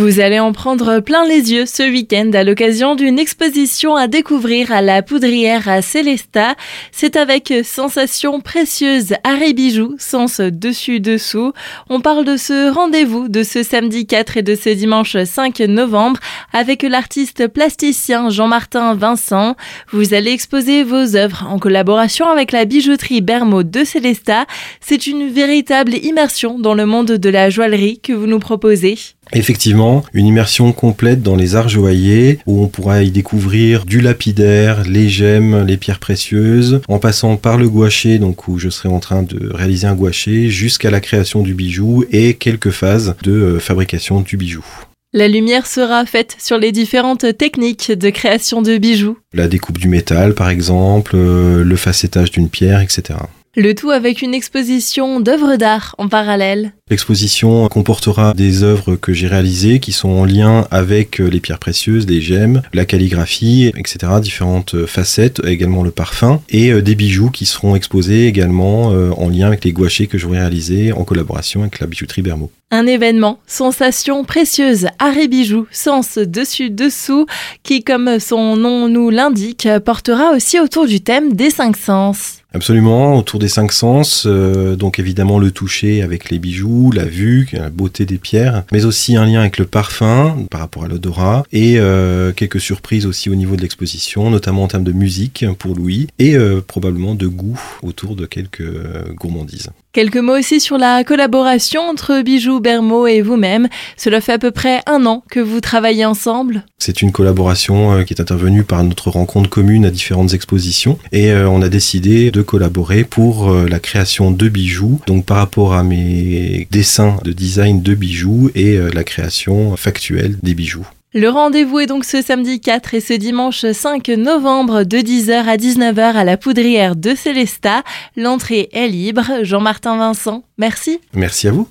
Vous allez en prendre plein les yeux ce week-end à l'occasion d'une exposition à découvrir à la poudrière à Célesta. C'est avec Sensations précieuses Harry Bijoux, sens dessus-dessous. On parle de ce rendez-vous de ce samedi 4 et de ce dimanche 5 novembre avec l'artiste plasticien Jean-Martin Vincent. Vous allez exposer vos œuvres en collaboration avec la bijouterie Bermo de Célesta. C'est une véritable immersion dans le monde de la joaillerie que vous nous proposez. Effectivement, une immersion complète dans les arts joailliers où on pourra y découvrir du lapidaire, les gemmes, les pierres précieuses, en passant par le gouaché, donc où je serai en train de réaliser un gouaché, jusqu'à la création du bijou et quelques phases de euh, fabrication du bijou. La lumière sera faite sur les différentes techniques de création de bijoux. La découpe du métal, par exemple, euh, le facettage d'une pierre, etc. Le tout avec une exposition d'œuvres d'art en parallèle. L'exposition comportera des œuvres que j'ai réalisées qui sont en lien avec euh, les pierres précieuses, les gemmes, la calligraphie, etc. Différentes facettes, également le parfum et euh, des bijoux qui seront exposés également euh, en lien avec les gouachés que j'aurai réalisés en collaboration avec la bijouterie Bermo. Un événement, sensation précieuse, arrêt bijoux, sens dessus-dessous, qui, comme son nom nous l'indique, portera aussi autour du thème des cinq sens. Absolument, autour des cinq sens, euh, donc évidemment le toucher avec les bijoux, la vue, la beauté des pierres, mais aussi un lien avec le parfum par rapport à l'odorat et euh, quelques surprises aussi au niveau de l'exposition, notamment en termes de musique pour Louis et euh, probablement de goût autour de quelques gourmandises. Quelques mots aussi sur la collaboration entre Bijoux Bermo et vous-même. Cela fait à peu près un an que vous travaillez ensemble. C'est une collaboration qui est intervenue par notre rencontre commune à différentes expositions et on a décidé de collaborer pour euh, la création de bijoux, donc par rapport à mes dessins de design de bijoux et euh, la création factuelle des bijoux. Le rendez-vous est donc ce samedi 4 et ce dimanche 5 novembre de 10h à 19h à la poudrière de Célesta. L'entrée est libre. Jean-Martin Vincent, merci. Merci à vous.